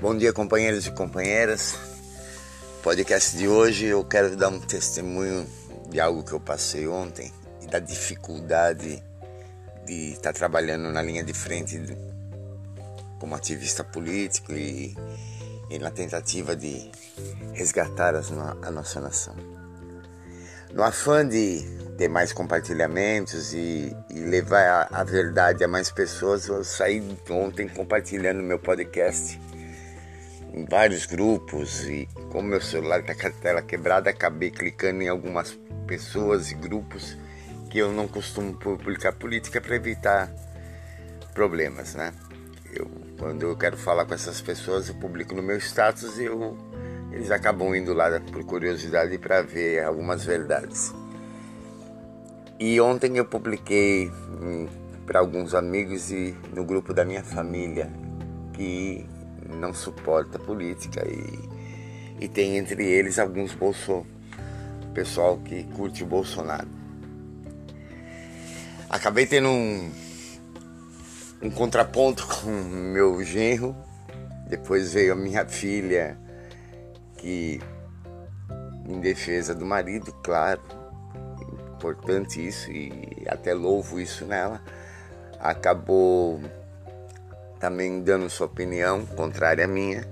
Bom dia, companheiros e companheiras. Podcast de hoje eu quero dar um testemunho de algo que eu passei ontem e da dificuldade de estar trabalhando na linha de frente como ativista político e, e na tentativa de resgatar as, a nossa nação. No afã de ter mais compartilhamentos e, e levar a, a, verdade a mais pessoas, eu saí ontem compartilhando meu podcast em vários grupos e como meu celular está com a tela quebrada, acabei clicando em algumas pessoas e grupos que eu não costumo publicar política para evitar problemas, né? Eu, quando eu quero falar com essas pessoas, eu publico no meu status e eu, eles acabam indo lá por curiosidade para ver algumas verdades. E ontem eu publiquei hum, para alguns amigos e no grupo da minha família que não suporta política e, e tem entre eles alguns bolso, pessoal que curte o Bolsonaro. Acabei tendo um, um contraponto com meu genro, depois veio a minha filha, que em defesa do marido, claro, importante isso e até louvo isso nela, acabou também dando sua opinião contrária à minha.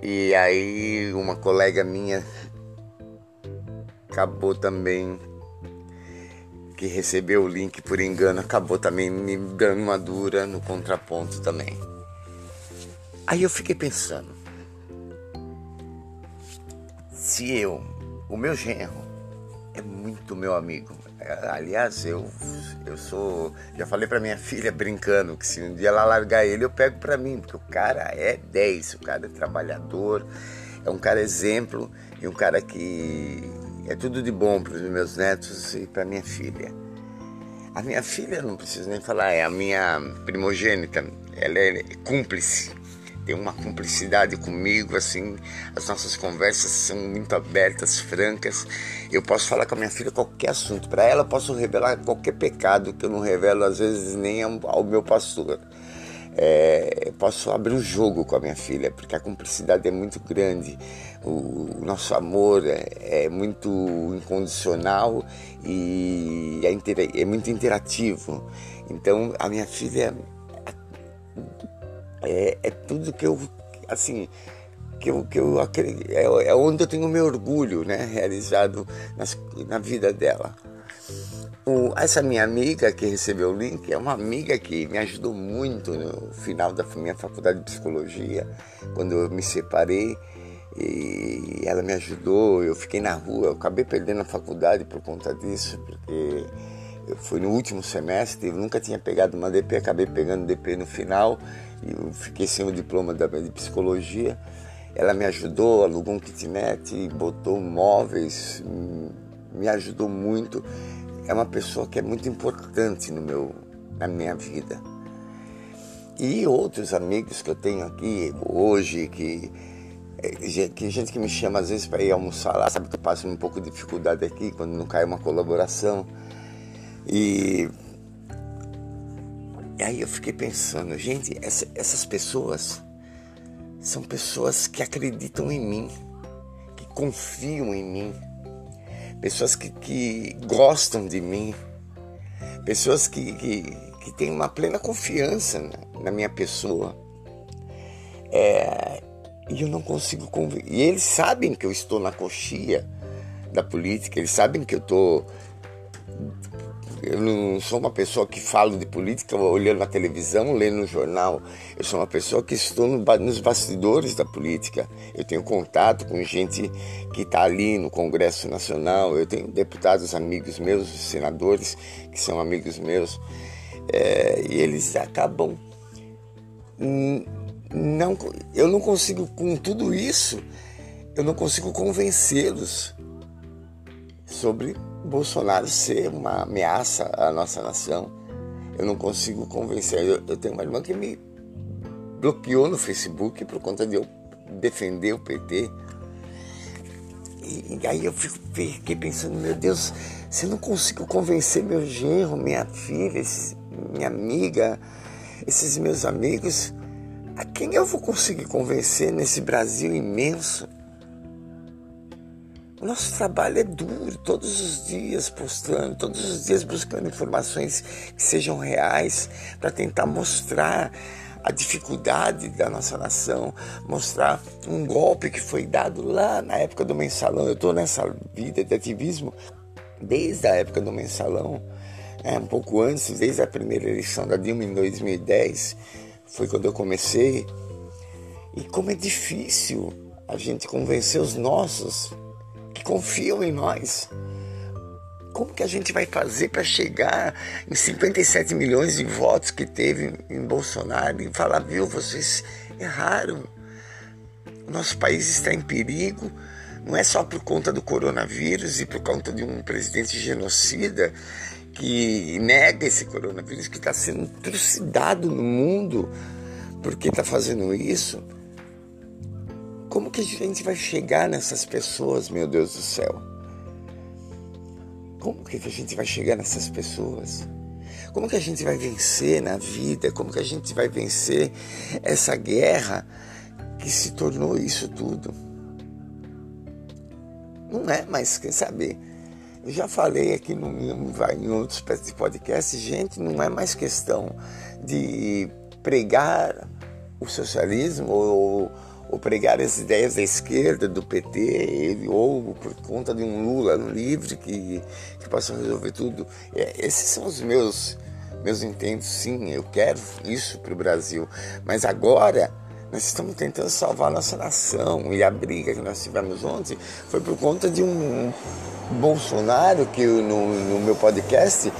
E aí uma colega minha acabou também que recebeu o link por engano, acabou também me dando uma dura no contraponto também. Aí eu fiquei pensando, se eu, o meu genro, é muito meu amigo, Aliás, eu, eu sou. Já falei pra minha filha brincando que se um dia ela largar ele, eu pego pra mim, porque o cara é 10, o cara é trabalhador, é um cara exemplo e um cara que é tudo de bom para os meus netos e para minha filha. A minha filha, não preciso nem falar, é a minha primogênita, ela é cúmplice tem uma cumplicidade comigo, assim, as nossas conversas são muito abertas, francas. Eu posso falar com a minha filha qualquer assunto, para ela eu posso revelar qualquer pecado que eu não revelo às vezes nem ao, meu pastor. É, posso abrir um jogo com a minha filha, porque a cumplicidade é muito grande, o, o nosso amor é, é, muito incondicional e é, é muito interativo. Então a minha filha é, é tudo que eu, assim, que eu, que eu é, é onde eu tenho meu orgulho, né, realizado nas, na vida dela. O, essa minha amiga que recebeu o link é uma amiga que me ajudou muito no final da minha faculdade de psicologia, quando eu me separei e ela me ajudou. Eu fiquei na rua, eu acabei perdendo a faculdade por conta disso, porque fui no último semestre, eu nunca tinha pegado uma DP, acabei pegando DP no final eu fiquei sem o diploma de psicologia. Ela me ajudou, alugou um kitnet, botou móveis, me ajudou muito. É uma pessoa que é muito importante no meu, na minha vida. E outros amigos que eu tenho aqui hoje, que, é, que gente que me chama às vezes para ir almoçar lá, sabe que eu passo um pouco de dificuldade aqui quando não cai uma colaboração. E e aí eu fiquei pensando, gente, essa, essas pessoas são pessoas que acreditam em mim, que confiam em mim, pessoas que, que gostam de mim, pessoas que, que, que têm uma plena confiança na, na minha pessoa. É, e eu não consigo convencer. E eles sabem que eu estou na coxia da política, eles sabem que eu estou eu não sou uma pessoa que falo de política olhando na televisão, lendo no jornal. Eu sou uma pessoa que estou nos bastidores da política. Eu tenho contato com gente que está ali no Congresso Nacional. Eu tenho deputados amigos meus, senadores que são amigos meus. É, e eles acabam. Não, eu não consigo, com tudo isso, eu não consigo convencê-los sobre Bolsonaro ser uma ameaça à nossa nação. Eu não consigo convencer. Eu, eu tenho uma irmã que me bloqueou no Facebook por conta de eu defender o PT. E, e aí eu fiquei pensando, meu Deus, se eu não consigo convencer meu genro, minha filha, esse, minha amiga, esses meus amigos, A quem eu vou conseguir convencer nesse Brasil imenso? Nosso trabalho é duro, todos os dias postando, todos os dias buscando informações que sejam reais para tentar mostrar a dificuldade da nossa nação, mostrar um golpe que foi dado lá na época do mensalão. Eu estou nessa vida de ativismo desde a época do mensalão, é, um pouco antes, desde a primeira eleição da Dilma em 2010, foi quando eu comecei. E como é difícil a gente convencer os nossos confiam em nós. Como que a gente vai fazer para chegar em 57 milhões de votos que teve em Bolsonaro e falar, viu, vocês erraram. Nosso país está em perigo, não é só por conta do coronavírus e por conta de um presidente genocida que nega esse coronavírus, que está sendo trucidado no mundo porque está fazendo isso. Como que a gente vai chegar nessas pessoas, meu Deus do céu? Como que a gente vai chegar nessas pessoas? Como que a gente vai vencer na vida? Como que a gente vai vencer essa guerra que se tornou isso tudo? Não é mais, quem sabe? Eu já falei aqui no, em outros podcasts, gente, não é mais questão de pregar o socialismo ou ou pregar as ideias da esquerda, do PT, ele, ou por conta de um Lula livre que, que possa resolver tudo. É, esses são os meus, meus intentos, sim, eu quero isso para o Brasil. Mas agora nós estamos tentando salvar a nossa nação e a briga que nós tivemos ontem foi por conta de um Bolsonaro que eu, no, no meu podcast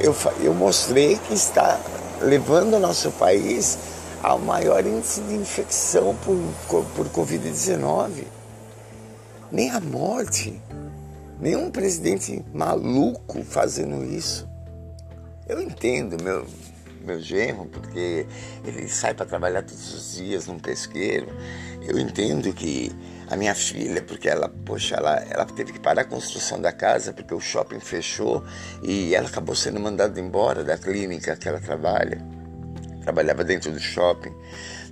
eu, eu mostrei que está levando o nosso país ao maior índice de infecção por, por Covid-19. Nem a morte. Nenhum presidente maluco fazendo isso. Eu entendo meu, meu genro, porque ele sai para trabalhar todos os dias num pesqueiro. Eu entendo que a minha filha, porque ela, poxa, ela, ela teve que parar a construção da casa porque o shopping fechou e ela acabou sendo mandada embora da clínica que ela trabalha trabalhava dentro do shopping.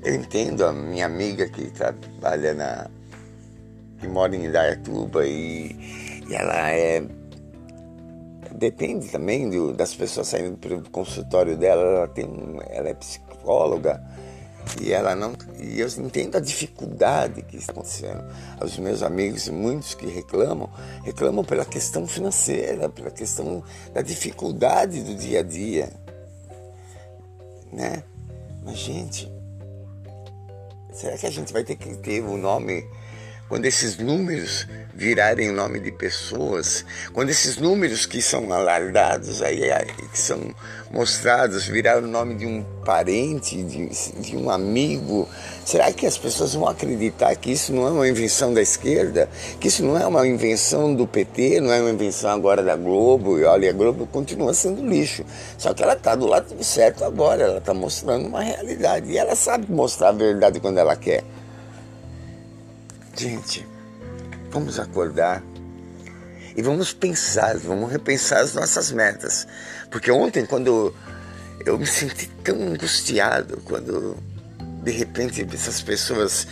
Eu entendo a minha amiga que trabalha na. que mora em Indaiatuba e, e ela é. Depende também do, das pessoas saindo para consultório dela, ela, tem, ela é psicóloga e ela não e eu entendo a dificuldade que está acontecendo. Os meus amigos, muitos que reclamam, reclamam pela questão financeira, pela questão da dificuldade do dia a dia né? Mas, gente, será que a gente vai ter que ter o nome quando esses números virarem nome de pessoas, quando esses números que são alardados aí, que são mostrados, virar o nome de um parente, de, de, um amigo, será que as pessoas vão acreditar que isso não é uma invenção da esquerda? Que isso não é uma invenção do PT, não é uma invenção agora da Globo? E olha, a Globo continua sendo lixo. Só que ela está do lado certo agora, ela está mostrando uma realidade. E ela sabe mostrar a verdade quando ela quer. Gente, vamos acordar e vamos pensar, vamos repensar as nossas metas. Porque ontem, quando eu me senti tão angustiado, quando de repente essas pessoas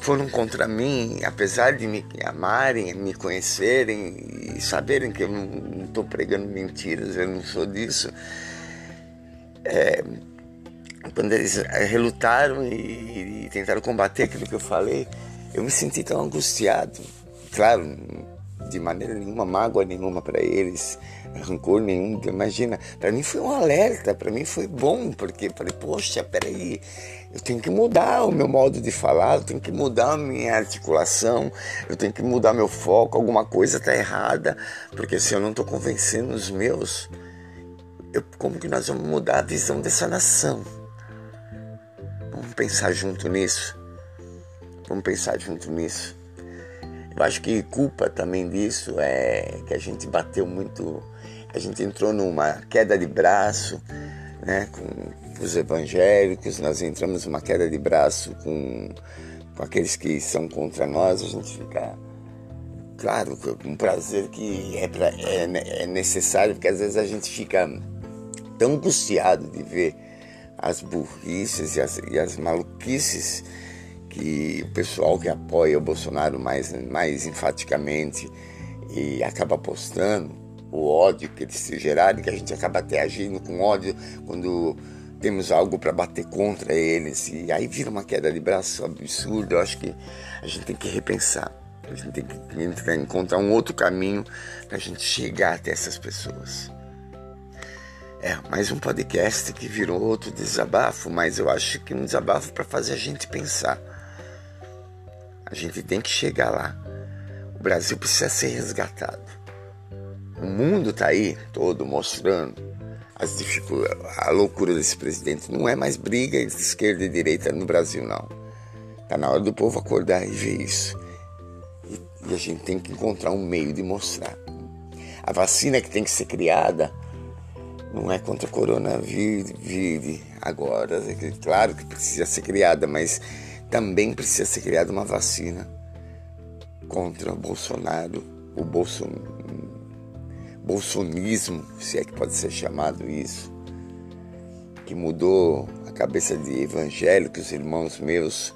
foram contra mim, apesar de me amarem, me conhecerem e saberem que eu não estou pregando mentiras, eu não sou disso. É, quando eles relutaram e, e tentaram combater aquilo que eu falei, eu me senti tão angustiado. Claro, de maneira nenhuma, mágoa nenhuma para eles, rancor nenhum. Imagina, para mim foi um alerta, para mim foi bom, porque falei, poxa, peraí, eu tenho que mudar o meu modo de falar, eu tenho que mudar a minha articulação, eu tenho que mudar meu foco, alguma coisa está errada, porque se eu não estou convencendo os meus, eu, como que nós vamos mudar a visão dessa nação? Vamos pensar junto nisso. Vamos pensar junto nisso. Eu acho que culpa também disso é que a gente bateu muito, a gente entrou numa queda de braço, né, com os evangélicos, nós entramos numa queda de braço com, com aqueles que são contra nós, a gente fica claro, um prazer que é, pra, é, é necessário, porque às vezes a gente fica tão angustiado de ver as burrices e as, e as maluquices que o pessoal que apoia o Bolsonaro mais, mais enfaticamente e acaba postando, o ódio que eles se gerarem, que a gente acaba até agindo com ódio quando temos algo para bater contra eles e aí vira uma queda de braço absurda. Eu acho que a gente tem que repensar. A gente tem que encontrar um outro caminho para a gente chegar até essas pessoas. É, mais um podcast que virou outro desabafo, mas eu acho que um desabafo para fazer a gente pensar. A gente tem que chegar lá. O Brasil precisa ser resgatado. O mundo está aí todo mostrando as dificuldades, a loucura desse presidente. Não é mais briga entre esquerda e direita no Brasil, não. Está na hora do povo acordar e ver isso. E, e a gente tem que encontrar um meio de mostrar. A vacina que tem que ser criada não é contra o coronavírus agora. É claro que precisa ser criada, mas também precisa ser criada uma vacina contra o Bolsonaro, o Bolson, bolsonismo, se é que pode ser chamado isso, que mudou a cabeça de evangélicos, irmãos meus,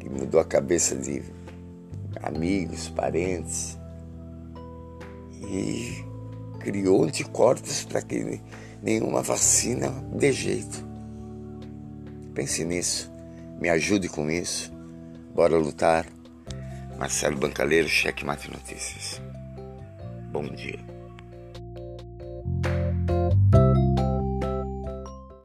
que mudou a cabeça de amigos, parentes, e criou anticorpos para que nenhuma vacina dê jeito. Pense nisso, me ajude com isso. Bora lutar. Marcelo Bancaleiro, Cheque Mate Notícias. Bom dia.